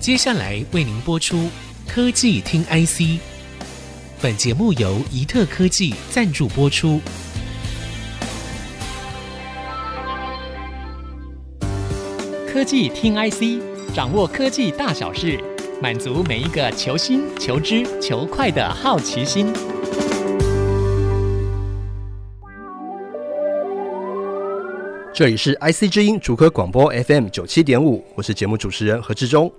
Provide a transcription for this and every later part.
接下来为您播出《科技听 IC》，本节目由宜特科技赞助播出。科技听 IC，掌握科技大小事，满足每一个求新、求知、求快的好奇心。这里是 IC 之音竹科广播 FM 九七点五，我是节目主持人何志忠。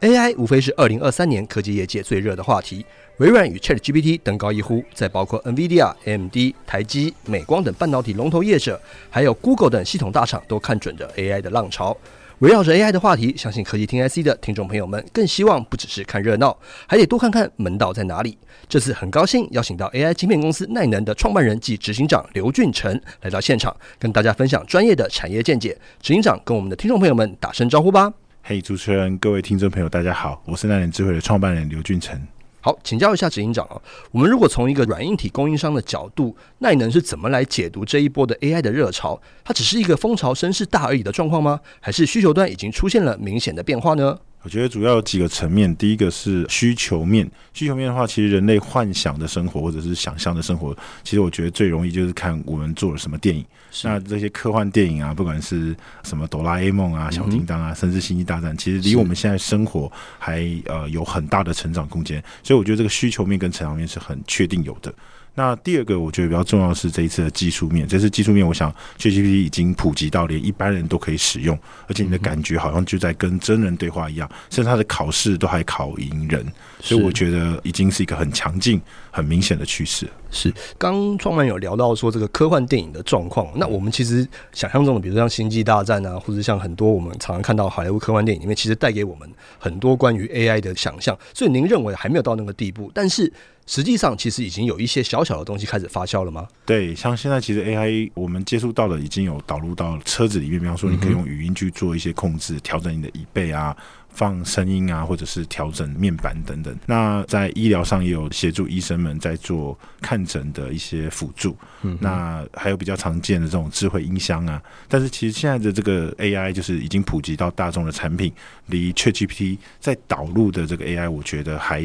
AI 无非是二零二三年科技业界最热的话题，微软与 ChatGPT 登高一呼，在包括 NVIDIA、AMD、台积、美光等半导体龙头业者，还有 Google 等系统大厂都看准着 AI 的浪潮。围绕着 AI 的话题，相信科技听 IC 的听众朋友们更希望不只是看热闹，还得多看看门道在哪里。这次很高兴邀请到 AI 晶片公司奈能的创办人暨执行长刘俊成来到现场，跟大家分享专业的产业见解。执行长跟我们的听众朋友们打声招呼吧。嘿，主持人，各位听众朋友，大家好，我是耐能智慧的创办人刘俊成。好，请教一下执行长啊，我们如果从一个软硬体供应商的角度，耐能是怎么来解读这一波的 AI 的热潮？它只是一个风潮声势大而已的状况吗？还是需求端已经出现了明显的变化呢？我觉得主要有几个层面，第一个是需求面。需求面的话，其实人类幻想的生活或者是想象的生活，其实我觉得最容易就是看我们做了什么电影。那这些科幻电影啊，不管是什么哆啦 A 梦啊、小叮当啊，甚至星际大战，其实离我们现在生活还呃有很大的成长空间。所以我觉得这个需求面跟成长面是很确定有的。那第二个，我觉得比较重要的是这一次的技术面。这次技术面，我想 ChatGPT 已经普及到连一般人都可以使用，而且你的感觉好像就在跟真人对话一样，甚至他的考试都还考赢人。所以我觉得已经是一个很强劲、很明显的趋势。是，刚创办有聊到说这个科幻电影的状况，那我们其实想象中的，比如说像《星际大战》啊，或者像很多我们常常看到好莱坞科幻电影里面，其实带给我们很多关于 AI 的想象。所以您认为还没有到那个地步，但是。实际上，其实已经有一些小小的东西开始发酵了吗？对，像现在其实 AI 我们接触到的已经有导入到车子里面，比方说你可以用语音去做一些控制，调整你的椅背啊、放声音啊，或者是调整面板等等。那在医疗上也有协助医生们在做看诊的一些辅助。嗯，那还有比较常见的这种智慧音箱啊。但是其实现在的这个 AI 就是已经普及到大众的产品，离 ChatGPT 在导入的这个 AI，我觉得还。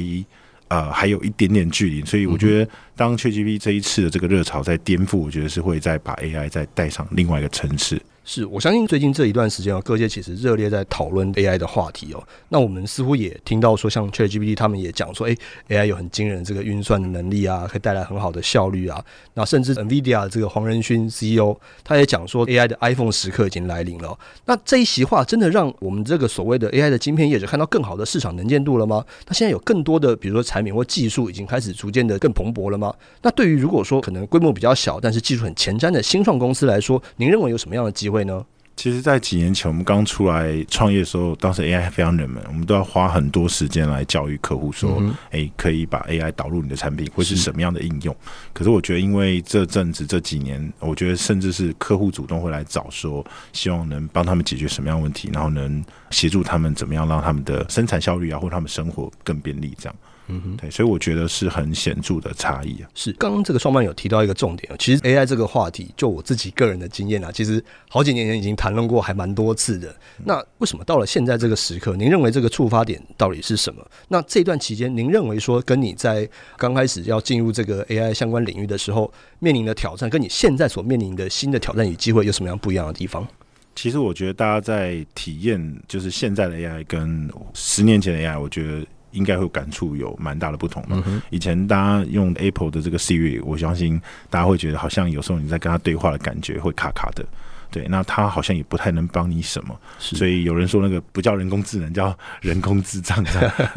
呃，还有一点点距离，所以我觉得，当 ChatGPT 这一次的这个热潮在颠覆，我觉得是会再把 AI 再带上另外一个层次。是我相信最近这一段时间啊，各界其实热烈在讨论 AI 的话题哦。那我们似乎也听到说，像 ChatGPT 他们也讲说，诶，AI 有很惊人这个运算的能力啊，可以带来很好的效率啊。那甚至 NVIDIA 这个黄仁勋 CEO 他也讲说，AI 的 iPhone 时刻已经来临了。那这一席话真的让我们这个所谓的 AI 的晶片业者看到更好的市场能见度了吗？那现在有更多的比如说产品或技术已经开始逐渐的更蓬勃了吗？那对于如果说可能规模比较小，但是技术很前瞻的新创公司来说，您认为有什么样的机会呢？其实，在几年前我们刚出来创业的时候，当时 AI 非常冷门，我们都要花很多时间来教育客户说：“哎、嗯，可以把 AI 导入你的产品，会是什么样的应用？”可是我觉得，因为这阵子这几年，我觉得甚至是客户主动会来找说，希望能帮他们解决什么样的问题，然后能协助他们怎么样让他们的生产效率啊，或他们生活更便利这样。嗯哼，对，所以我觉得是很显著的差异啊。是，刚刚这个创办有提到一个重点，其实 AI 这个话题，就我自己个人的经验啊，其实好几年前已经谈论过，还蛮多次的。那为什么到了现在这个时刻，您认为这个触发点到底是什么？那这段期间，您认为说跟你在刚开始要进入这个 AI 相关领域的时候面临的挑战，跟你现在所面临的新的挑战与机会有什么样不一样的地方？其实我觉得大家在体验就是现在的 AI 跟十年前的 AI，我觉得。应该会感触有蛮大的不同嘛。以前大家用 Apple 的这个 Siri，我相信大家会觉得好像有时候你在跟他对话的感觉会卡卡的。对，那它好像也不太能帮你什么，所以有人说那个不叫人工智能，叫人工智障。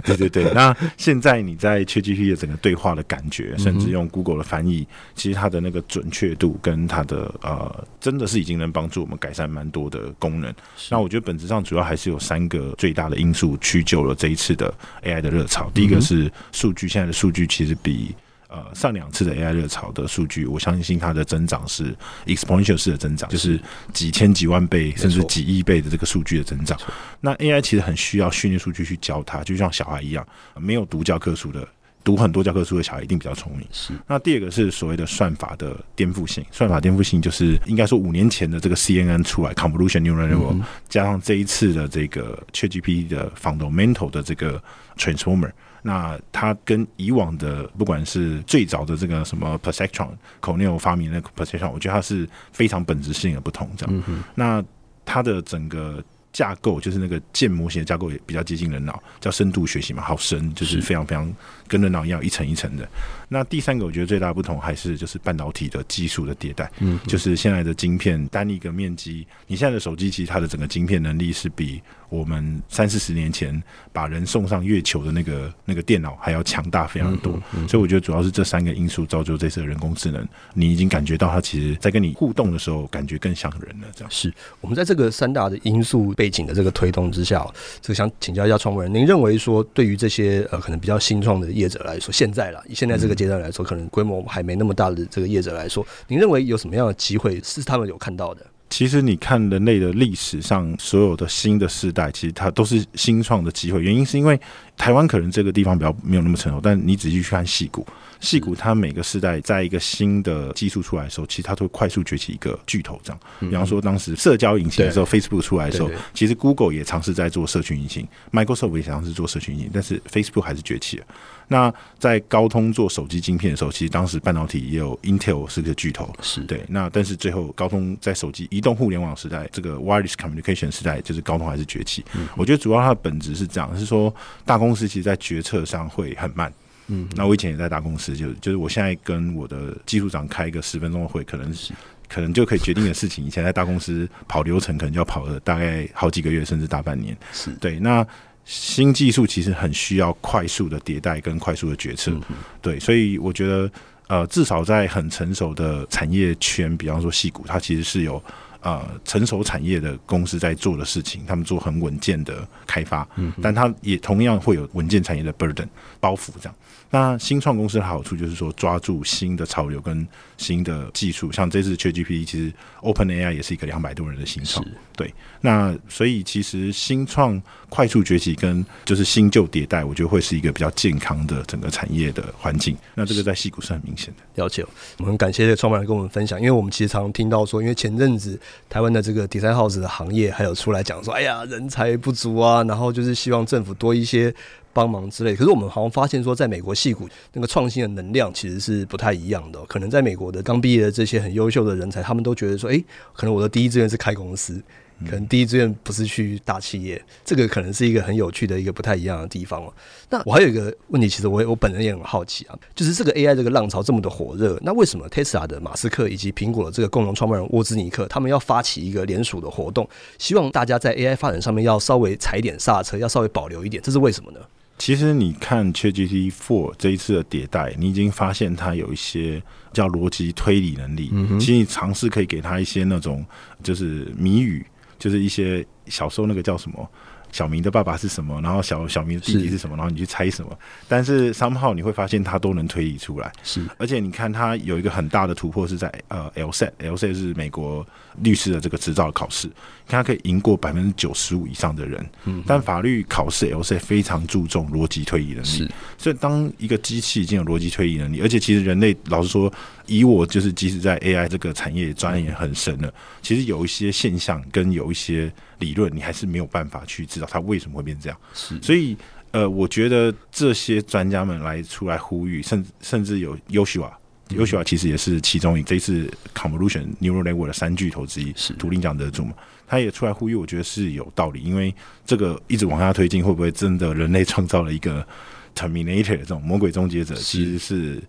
对对对。那现在你在 ChatGPT 的整个对话的感觉，甚至用 Google 的翻译，其实它的那个准确度跟它的呃，真的是已经能帮助我们改善蛮多的功能。那我觉得本质上主要还是有三个最大的因素驱就了这一次的 AI 的热潮。第一个是数据，现在的数据其实比。呃，上两次的 AI 热潮的数据，我相信它的增长是 exponential 式的增长，就是几千几万倍甚至几亿倍的这个数据的增长。那 AI 其实很需要训练数据去教它，就像小孩一样，没有读教科书的读很多教科书的小孩一定比较聪明。是。那第二个是所谓的算法的颠覆性，算法颠覆性就是应该说五年前的这个 CNN 出来，Convolution Neural Network、嗯、加上这一次的这个 ChatGPT 的 Fundamental 的这个 Transformer。那它跟以往的不管是最早的这个什么 Perceptron，Cornell 发明的那个 Perceptron，我觉得它是非常本质性的不同。这样，嗯、那它的整个架构就是那个建模型的架构也比较接近人脑，叫深度学习嘛，好深，就是非常非常跟人脑一样一层一层的。那第三个我觉得最大的不同还是就是半导体的技术的迭代，嗯，就是现在的晶片单一个面积，你现在的手机其实它的整个晶片能力是比。我们三四十年前把人送上月球的那个那个电脑还要强大非常多，嗯嗯嗯、所以我觉得主要是这三个因素造就这次的人工智能。你已经感觉到它其实，在跟你互动的时候，感觉更像人了。这样是我们在这个三大的因素背景的这个推动之下，这个想请教一下创办人，您认为说对于这些呃可能比较新创的业者来说，现在啦，以现在这个阶段来说，可能规模还没那么大的这个业者来说，您认为有什么样的机会是他们有看到的？其实你看人类的历史上所有的新的世代，其实它都是新创的机会。原因是因为台湾可能这个地方比较没有那么成熟，但你仔细去看戏骨，矽谷它每个时代在一个新的技术出来的时候，其实它都会快速崛起一个巨头。这样，比方说当时社交引擎的时候，Facebook 出来的时候，其实 Google 也尝试在做社群引擎，Microsoft 也尝试做社群引擎，但是 Facebook 还是崛起了。那在高通做手机晶片的时候，其实当时半导体也有 Intel 是个巨头，是对。那但是最后高通在手机移动互联网时代，这个 Wireless Communication 时代，就是高通还是崛起。嗯、我觉得主要它的本质是这样，是说大公司其实，在决策上会很慢。嗯，那我以前也在大公司，就就是我现在跟我的技术长开一个十分钟的会，可能是可能就可以决定的事情，以前在大公司跑流程，可能就要跑了大概好几个月，甚至大半年。是对。那新技术其实很需要快速的迭代跟快速的决策，嗯、对，所以我觉得，呃，至少在很成熟的产业圈，比方说戏骨，它其实是有呃成熟产业的公司在做的事情，他们做很稳健的开发，嗯，但它也同样会有稳健产业的 burden 包袱这样。那新创公司的好处就是说，抓住新的潮流跟新的技术，像这次 ChatGPT，其实 OpenAI 也是一个两百多人的新创，对。那所以其实新创快速崛起跟就是新旧迭代，我觉得会是一个比较健康的整个产业的环境。那这个在戏股是很明显的。了解，我们很感谢创办人跟我们分享，因为我们其实常常听到说，因为前阵子台湾的这个 Design House 的行业还有出来讲说，哎呀，人才不足啊，然后就是希望政府多一些。帮忙之类，可是我们好像发现说，在美国戏骨那个创新的能量其实是不太一样的。可能在美国的刚毕业的这些很优秀的人才，他们都觉得说，诶，可能我的第一志愿是开公司，可能第一志愿不是去大企业。这个可能是一个很有趣的一个不太一样的地方。那我还有一个问题，其实我我本人也很好奇啊，就是这个 AI 这个浪潮这么的火热，那为什么 Tesla 的马斯克以及苹果的这个共同创办人沃兹尼克，他们要发起一个联署的活动，希望大家在 AI 发展上面要稍微踩点刹车，要稍微保留一点，这是为什么呢？其实你看 ChatGPT Four 这一次的迭代，你已经发现它有一些叫逻辑推理能力。嗯哼，其实你尝试可以给它一些那种就是谜语，就是一些小时候那个叫什么小明的爸爸是什么，然后小小明的弟弟是什么，然后你去猜什么。但是 somehow 你会发现他都能推理出来。是，而且你看他有一个很大的突破是在呃 LSAT，LSAT 是美国律师的这个执照考试。他可以赢过百分之九十五以上的人，嗯，但法律考试 LSAT 非常注重逻辑推理能力，是所以当一个机器已经有逻辑推理能力，而且其实人类老实说，以我就是即使在 AI 这个产业钻研很深了，其实有一些现象跟有一些理论，你还是没有办法去知道它为什么会变这样，是，所以呃，我觉得这些专家们来出来呼吁，甚至甚至有 Yoshua。Yoshua 其实也是其中一这一次 Convolution Neural Network 的三巨头之一，是图灵奖得主嘛？他也出来呼吁，我觉得是有道理，因为这个一直往下推进，会不会真的人类创造了一个 Terminator 这种魔鬼终结者？其实是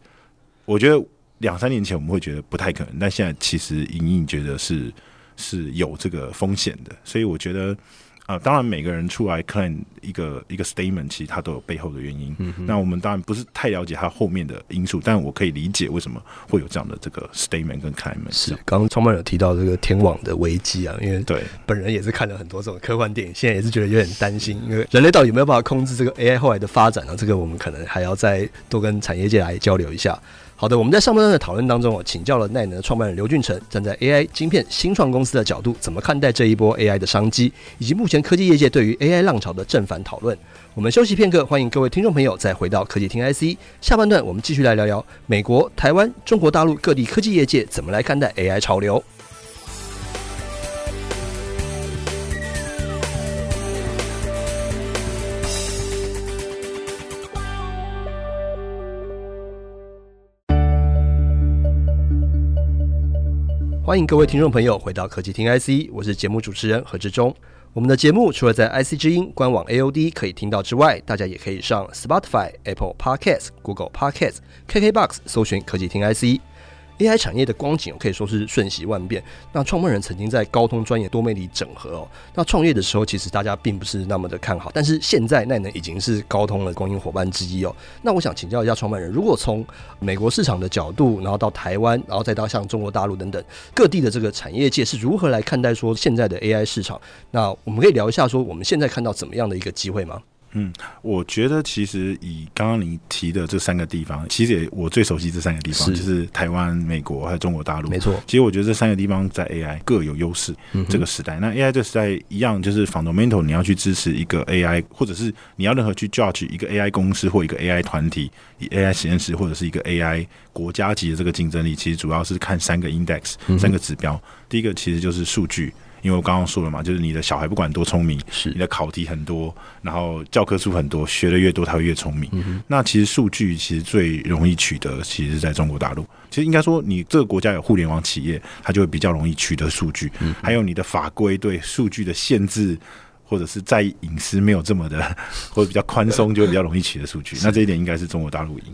我觉得两三年前我们会觉得不太可能，但现在其实隐隐觉得是是有这个风险的，所以我觉得。啊、呃，当然每个人出来 claim 一个一个 statement，其实他都有背后的原因。嗯、那我们当然不是太了解他后面的因素，但我可以理解为什么会有这样的这个 statement 跟 claim。是，刚刚创办有提到这个天网的危机啊，因为对本人也是看了很多这种科幻电影，现在也是觉得有点担心，因为人类到底有没有办法控制这个 AI 后来的发展呢？这个我们可能还要再多跟产业界来交流一下。好的，我们在上半段的讨论当中，我请教了奈能创办人刘俊成，站在 AI 晶片新创公司的角度，怎么看待这一波 AI 的商机，以及目前科技业界对于 AI 浪潮的正反讨论。我们休息片刻，欢迎各位听众朋友再回到科技听 IC。下半段我们继续来聊聊美国、台湾、中国大陆各地科技业界怎么来看待 AI 潮流。欢迎各位听众朋友回到科技听 IC，我是节目主持人何志忠。我们的节目除了在 IC 之音官网 AOD 可以听到之外，大家也可以上 Spotify、Apple Podcasts、Google Podcasts、KKBox 搜寻科技听 IC。AI 产业的光景可以说是瞬息万变。那创办人曾经在高通专业多媒体整合哦。那创业的时候，其实大家并不是那么的看好。但是现在奈能已经是高通的供应伙伴之一哦。那我想请教一下创办人，如果从美国市场的角度，然后到台湾，然后再到像中国大陆等等各地的这个产业界是如何来看待说现在的 AI 市场？那我们可以聊一下说我们现在看到怎么样的一个机会吗？嗯，我觉得其实以刚刚你提的这三个地方，其实也我最熟悉这三个地方，就是台湾、美国还有中国大陆。没错，其实我觉得这三个地方在 AI 各有优势。这个时代，那 AI 这个时代一样，就是 fundamental，你要去支持一个 AI，或者是你要任何去 judge 一个 AI 公司或一个 AI 团体、以 AI 实验室或者是一个 AI 国家级的这个竞争力，其实主要是看三个 index，三个指标。第一个其实就是数据。因为我刚刚说了嘛，就是你的小孩不管多聪明，是你的考题很多，然后教科书很多，学的越多，他会越聪明。嗯、那其实数据其实最容易取得，其实是在中国大陆。其实应该说，你这个国家有互联网企业，它就会比较容易取得数据。嗯、还有你的法规对数据的限制，或者是在隐私没有这么的，或者比较宽松，就会比较容易取得数据。那这一点应该是中国大陆赢。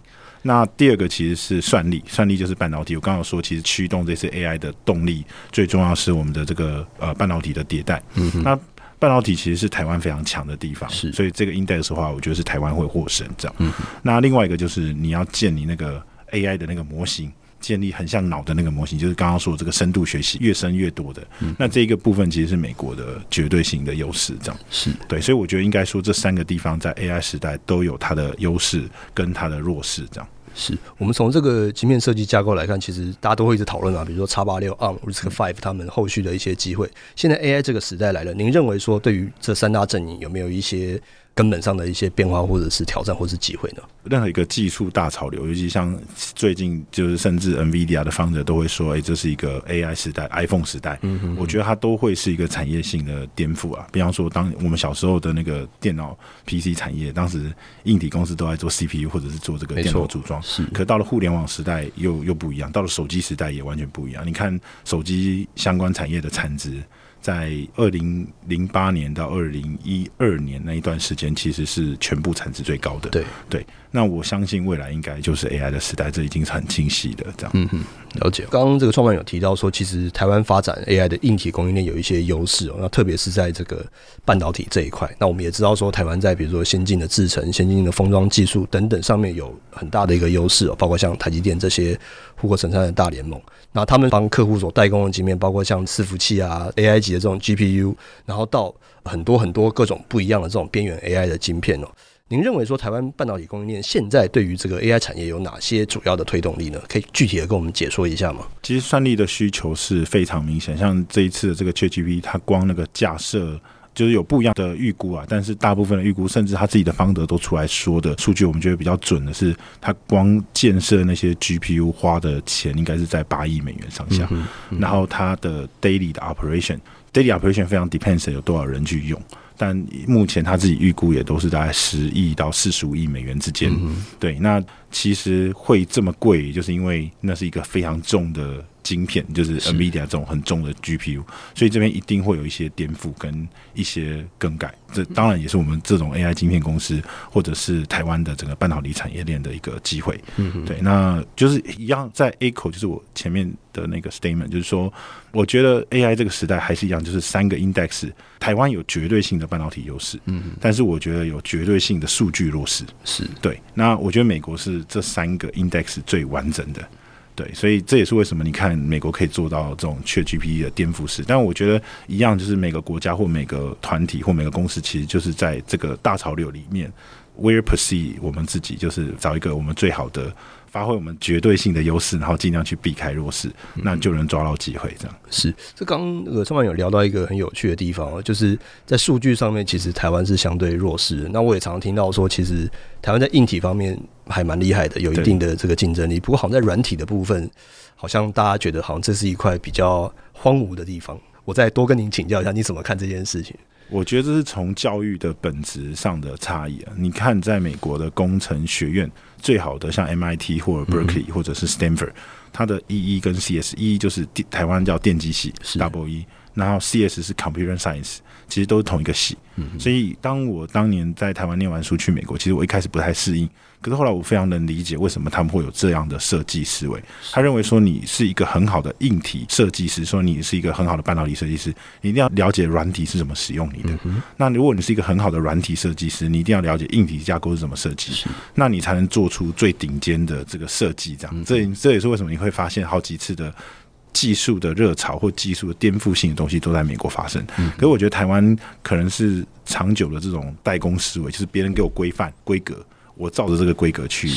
那第二个其实是算力，算力就是半导体。我刚刚有说，其实驱动这次 AI 的动力最重要是我们的这个呃半导体的迭代。嗯哼，那半导体其实是台湾非常强的地方，是，所以这个 index 的话，我觉得是台湾会获胜这样。那另外一个就是你要建你那个 AI 的那个模型。建立很像脑的那个模型，就是刚刚说的这个深度学习越深越多的，嗯、那这一个部分其实是美国的绝对性的优势，这样。是。对，所以我觉得应该说这三个地方在 AI 时代都有它的优势跟它的弱势，这样。是。我们从这个晶片设计架构来看，其实大家都会一直讨论啊，比如说叉八六 ARM RISC-V 他们后续的一些机会。现在 AI 这个时代来了，您认为说对于这三大阵营有没有一些？根本上的一些变化，或者是挑战，或者是机会呢？任何一个技术大潮流，尤其像最近，就是甚至 NVIDIA 的 founder 都会说：“哎、欸，这是一个 AI 时代，iPhone 时代。”嗯哼，我觉得它都会是一个产业性的颠覆啊。比方说，当我们小时候的那个电脑 PC 产业，当时硬体公司都在做 CPU 或者是做这个电脑组装，是。可到了互联网时代，又又不一样。到了手机时代也完全不一样。你看手机相关产业的产值。在二零零八年到二零一二年那一段时间，其实是全部产值最高的。对对，那我相信未来应该就是 AI 的时代，这已经是很清晰的。这样，嗯嗯，了解。刚刚这个创办人有提到说，其实台湾发展 AI 的硬体供应链有一些优势哦。那特别是在这个半导体这一块，那我们也知道说，台湾在比如说先进的制程、先进的封装技术等等上面有很大的一个优势哦，包括像台积电这些护国神山的大联盟。那他们帮客户所代工的晶片，包括像伺服器啊、AI 级的这种 GPU，然后到很多很多各种不一样的这种边缘 AI 的晶片哦。您认为说台湾半导体供应链现在对于这个 AI 产业有哪些主要的推动力呢？可以具体的跟我们解说一下吗？其实算力的需求是非常明显，像这一次的这个 ChatGPT，它光那个架设。就是有不一样的预估啊，但是大部分的预估，甚至他自己的方德都出来说的数据，我们觉得比较准的是，他光建设那些 GPU 花的钱应该是在八亿美元上下，嗯嗯、然后他的 daily 的 operation，daily operation 非常 depends 有多少人去用，但目前他自己预估也都是大概十亿到四十五亿美元之间，嗯、对，那其实会这么贵，就是因为那是一个非常重的。晶片就是 NVIDIA 这种很重的 GPU，所以这边一定会有一些颠覆跟一些更改。这当然也是我们这种 AI 晶片公司或者是台湾的整个半导体产业链的一个机会。嗯，对，那就是一样在 A 口，就是我前面的那个 statement，就是说，我觉得 AI 这个时代还是一样，就是三个 index，台湾有绝对性的半导体优势，嗯，但是我觉得有绝对性的数据弱势。是对，那我觉得美国是这三个 index 最完整的。对，所以这也是为什么你看美国可以做到这种 ChatGPT 的颠覆式，但我觉得一样，就是每个国家或每个团体或每个公司，其实就是在这个大潮流里面，where perceive 我们自己就是找一个我们最好的发挥我们绝对性的优势，然后尽量去避开弱势，那就能抓到机会。这样是。这刚呃，创办有聊到一个很有趣的地方，就是在数据上面，其实台湾是相对弱势的。那我也常常听到说，其实台湾在硬体方面还蛮厉害的，有一定的这个竞争力。不过，好像在软体的部分，好像大家觉得好像这是一块比较荒芜的地方。我再多跟您请教一下，你怎么看这件事情？我觉得这是从教育的本质上的差异啊。你看，在美国的工程学院最好的，像 MIT 或者 Berkeley 或者是 Stanford，它的 EE 跟 CS，EE 就是台湾叫电机系，Double E，然后 CS 是 Computer Science，其实都是同一个系。所以，当我当年在台湾念完书去美国，其实我一开始不太适应。可是后来我非常能理解为什么他们会有这样的设计思维。他认为说你是一个很好的硬体设计师，说你是一个很好的半导体设计师，你一定要了解软体是怎么使用你的。那如果你是一个很好的软体设计师，你一定要了解硬体架构是怎么设计，那你才能做出最顶尖的这个设计。这样，这这也是为什么你会发现好几次的技术的热潮或技术的颠覆性的东西都在美国发生。可是我觉得台湾可能是长久的这种代工思维，就是别人给我规范规格。我照着这个规格去，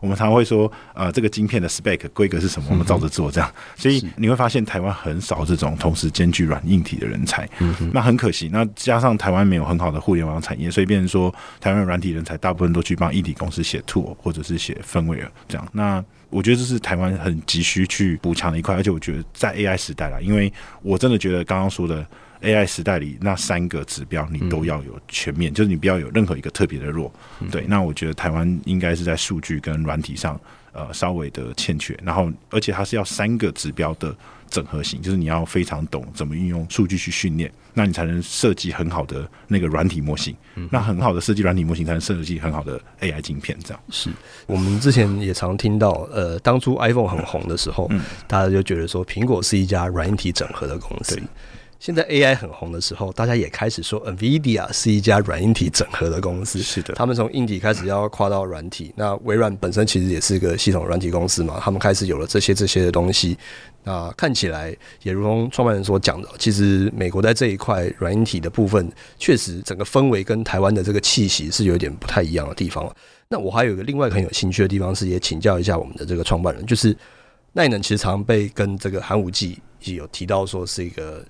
我们常常会说，呃，这个晶片的 spec 规格是什么？我们照着做，这样。所以你会发现，台湾很少这种同时兼具软硬体的人才。那很可惜。那加上台湾没有很好的互联网产业，所以变成说，台湾软体人才大部分都去帮硬体公司写 tool 或者是写 firmware 这样。那我觉得这是台湾很急需去补强的一块。而且我觉得在 AI 时代啦，因为我真的觉得刚刚说的。AI 时代里那三个指标你都要有全面，嗯、就是你不要有任何一个特别的弱。嗯、对，那我觉得台湾应该是在数据跟软体上呃稍微的欠缺，然后而且它是要三个指标的整合型，就是你要非常懂怎么运用数据去训练，那你才能设计很好的那个软体模型。嗯、那很好的设计软体模型才能设计很好的 AI 晶片。这样是我们之前也常听到，呃，当初 iPhone 很红的时候，嗯、大家就觉得说苹果是一家软体整合的公司。现在 AI 很红的时候，大家也开始说 NVIDIA 是一家软硬体整合的公司。是的，他们从硬体开始要跨到软体。那微软本身其实也是个系统软体公司嘛，他们开始有了这些这些的东西。那看起来也如同创办人所讲的，其实美国在这一块软硬体的部分，确实整个氛围跟台湾的这个气息是有点不太一样的地方。那我还有一个另外很有兴趣的地方是，也请教一下我们的这个创办人，就是耐能其实常被跟这个寒武纪也有提到说是一个。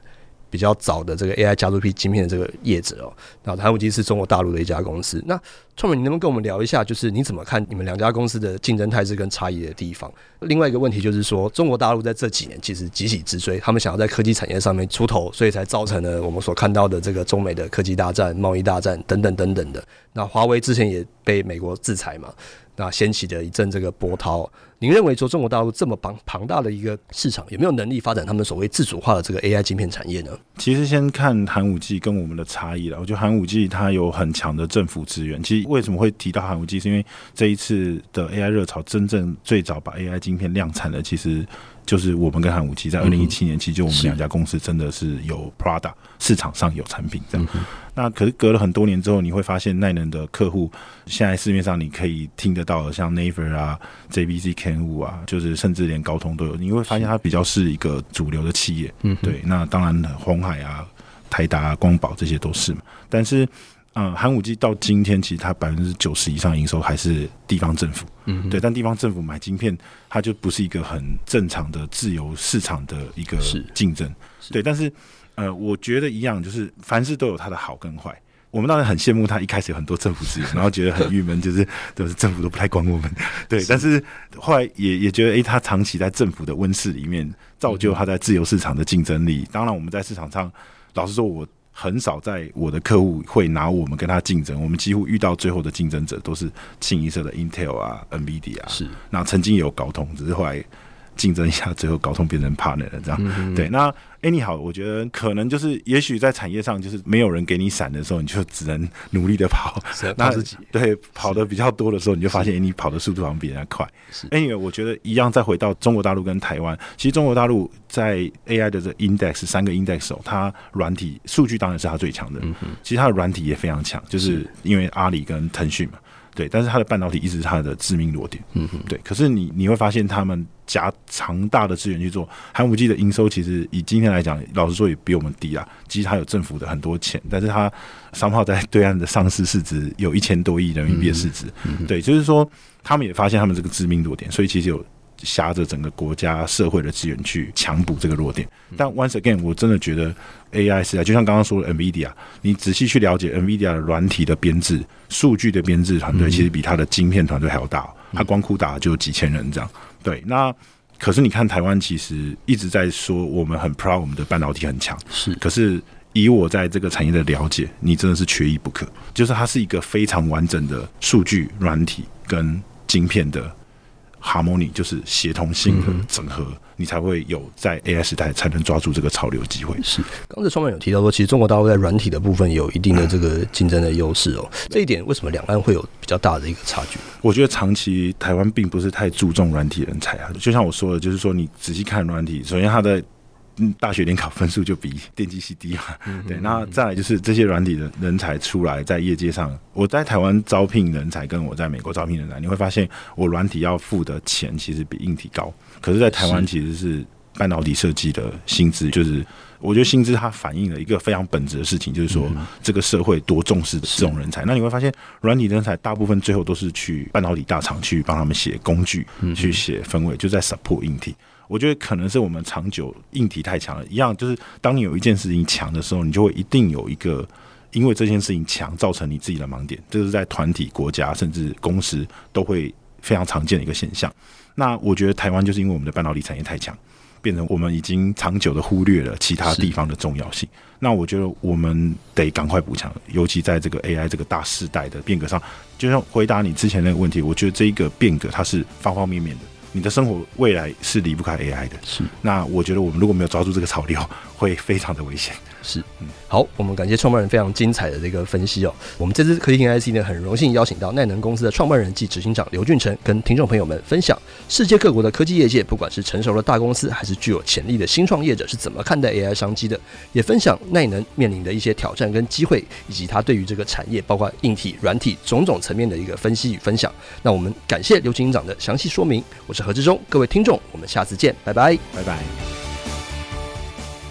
比较早的这个 AI 加速器晶片的这个业者哦，那寒武纪是中国大陆的一家公司。那创办，你能不能跟我们聊一下，就是你怎么看你们两家公司的竞争态势跟差异的地方？另外一个问题就是说，中国大陆在这几年其实急起直追，他们想要在科技产业上面出头，所以才造成了我们所看到的这个中美的科技大战、贸易大战等等等等的。那华为之前也被美国制裁嘛？那掀起的一阵这个波涛，您认为说中国大陆这么庞庞大的一个市场，有没有能力发展他们所谓自主化的这个 AI 晶片产业呢？其实先看寒武纪跟我们的差异了。我觉得寒武纪它有很强的政府资源。其实为什么会提到寒武纪，是因为这一次的 AI 热潮，真正最早把 AI 晶片量产的，其实。就是我们跟寒武纪在二零一七年，其实就我们两家公司真的是有 product 市场上有产品这样。那可是隔了很多年之后，你会发现耐能的客户现在市面上你可以听得到的，像 Naver 啊、JVC、Kenwood 啊，就是甚至连高通都有。你会发现它比较是一个主流的企业。嗯，对。那当然，红海啊、台达啊、光宝这些都是嘛。但是。嗯，寒武纪到今天，其实它百分之九十以上营收还是地方政府。嗯，对，但地方政府买晶片，它就不是一个很正常的自由市场的一个竞争。对，但是呃，我觉得一样，就是凡事都有它的好跟坏。我们当然很羡慕他一开始有很多政府资源，然后觉得很郁闷，就是都是政府都不太管我们。对，是但是后来也也觉得，诶，他长期在政府的温室里面，造就他在自由市场的竞争力。当然，我们在市场上，老实说，我。很少在我的客户会拿我们跟他竞争，我们几乎遇到最后的竞争者都是清一色的 Intel 啊、NVIDIA 啊，是，那曾经也有高通，只是后来。竞争一下，最后搞通变成 partner 了，这样、嗯、对。那哎，欸、你好，我觉得可能就是，也许在产业上，就是没有人给你闪的时候，你就只能努力的跑。那自己对跑的比较多的时候，你就发现，哎，你跑的速度好像比人家快。是，哎，因为我觉得一样，再回到中国大陆跟台湾，其实中国大陆在 AI 的这 index 三个 index 哦，它软体数据当然是它最强的。嗯哼，其实它的软体也非常强，就是因为阿里跟腾讯嘛。对，但是它的半导体一直是它的致命弱点。嗯哼，对。可是你你会发现他们。加强大的资源去做。寒武纪的营收其实以今天来讲，老实说也比我们低啊。其实它有政府的很多钱，但是它商号在对岸的上市市值有一千多亿人民币的市值。嗯嗯、对，就是说他们也发现他们这个致命弱点，所以其实有。挟着整个国家社会的资源去强补这个弱点，但 once again，我真的觉得 AI 时代，就像刚刚说的 NVIDIA，你仔细去了解 NVIDIA 的软体的编制、数据的编制团队，其实比它的晶片团队还要大。它光酷打就几千人这样。对，那可是你看台湾，其实一直在说我们很 proud，我们的半导体很强。是，可是以我在这个产业的了解，你真的是缺一不可。就是它是一个非常完整的数据软体跟晶片的。Harmony 就是协同性的整合，嗯、你才会有在 AI 时代才能抓住这个潮流机会。是，刚才创办人有提到说，其实中国大陆在软体的部分有一定的这个竞争的优势哦。嗯、这一点为什么两岸会有比较大的一个差距？我觉得长期台湾并不是太注重软体人才啊。就像我说的，就是说你仔细看软体，首先它的。大学联考分数就比电机系低嘛？对，那再来就是这些软体的人才出来，在业界上，我在台湾招聘人才，跟我在美国招聘人才，你会发现我软体要付的钱其实比硬体高。可是，在台湾其实是半导体设计的薪资，就是我觉得薪资它反映了一个非常本质的事情，就是说这个社会多重视这种人才。那你会发现，软体人才大部分最后都是去半导体大厂去帮他们写工具，去写分位，就在 support 硬体。我觉得可能是我们长久硬体太强了，一样就是当你有一件事情强的时候，你就会一定有一个因为这件事情强造成你自己的盲点，这是在团体、国家甚至公司都会非常常见的一个现象。那我觉得台湾就是因为我们的半导体产业太强，变成我们已经长久的忽略了其他地方的重要性。那我觉得我们得赶快补强，尤其在这个 AI 这个大时代的变革上。就像回答你之前那个问题，我觉得这一个变革它是方方面面的。你的生活未来是离不开 AI 的，是。那我觉得我们如果没有抓住这个潮流，会非常的危险。是，嗯，好，我们感谢创办人非常精彩的这个分析哦。我们这次科技听 IC 呢，很荣幸邀请到耐能公司的创办人暨执行长刘俊成，跟听众朋友们分享世界各国的科技业界，不管是成熟的大公司，还是具有潜力的新创业者，是怎么看待 AI 商机的，也分享耐能面临的一些挑战跟机会，以及他对于这个产业，包括硬体、软体种种层面的一个分析与分享。那我们感谢刘执行长的详细说明。我是何志忠，各位听众，我们下次见，拜拜，拜拜。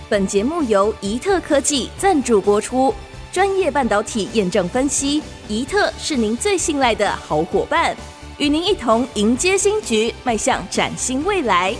本节目由宜特科技赞助播出，专业半导体验证分析，宜特是您最信赖的好伙伴，与您一同迎接新局，迈向崭新未来。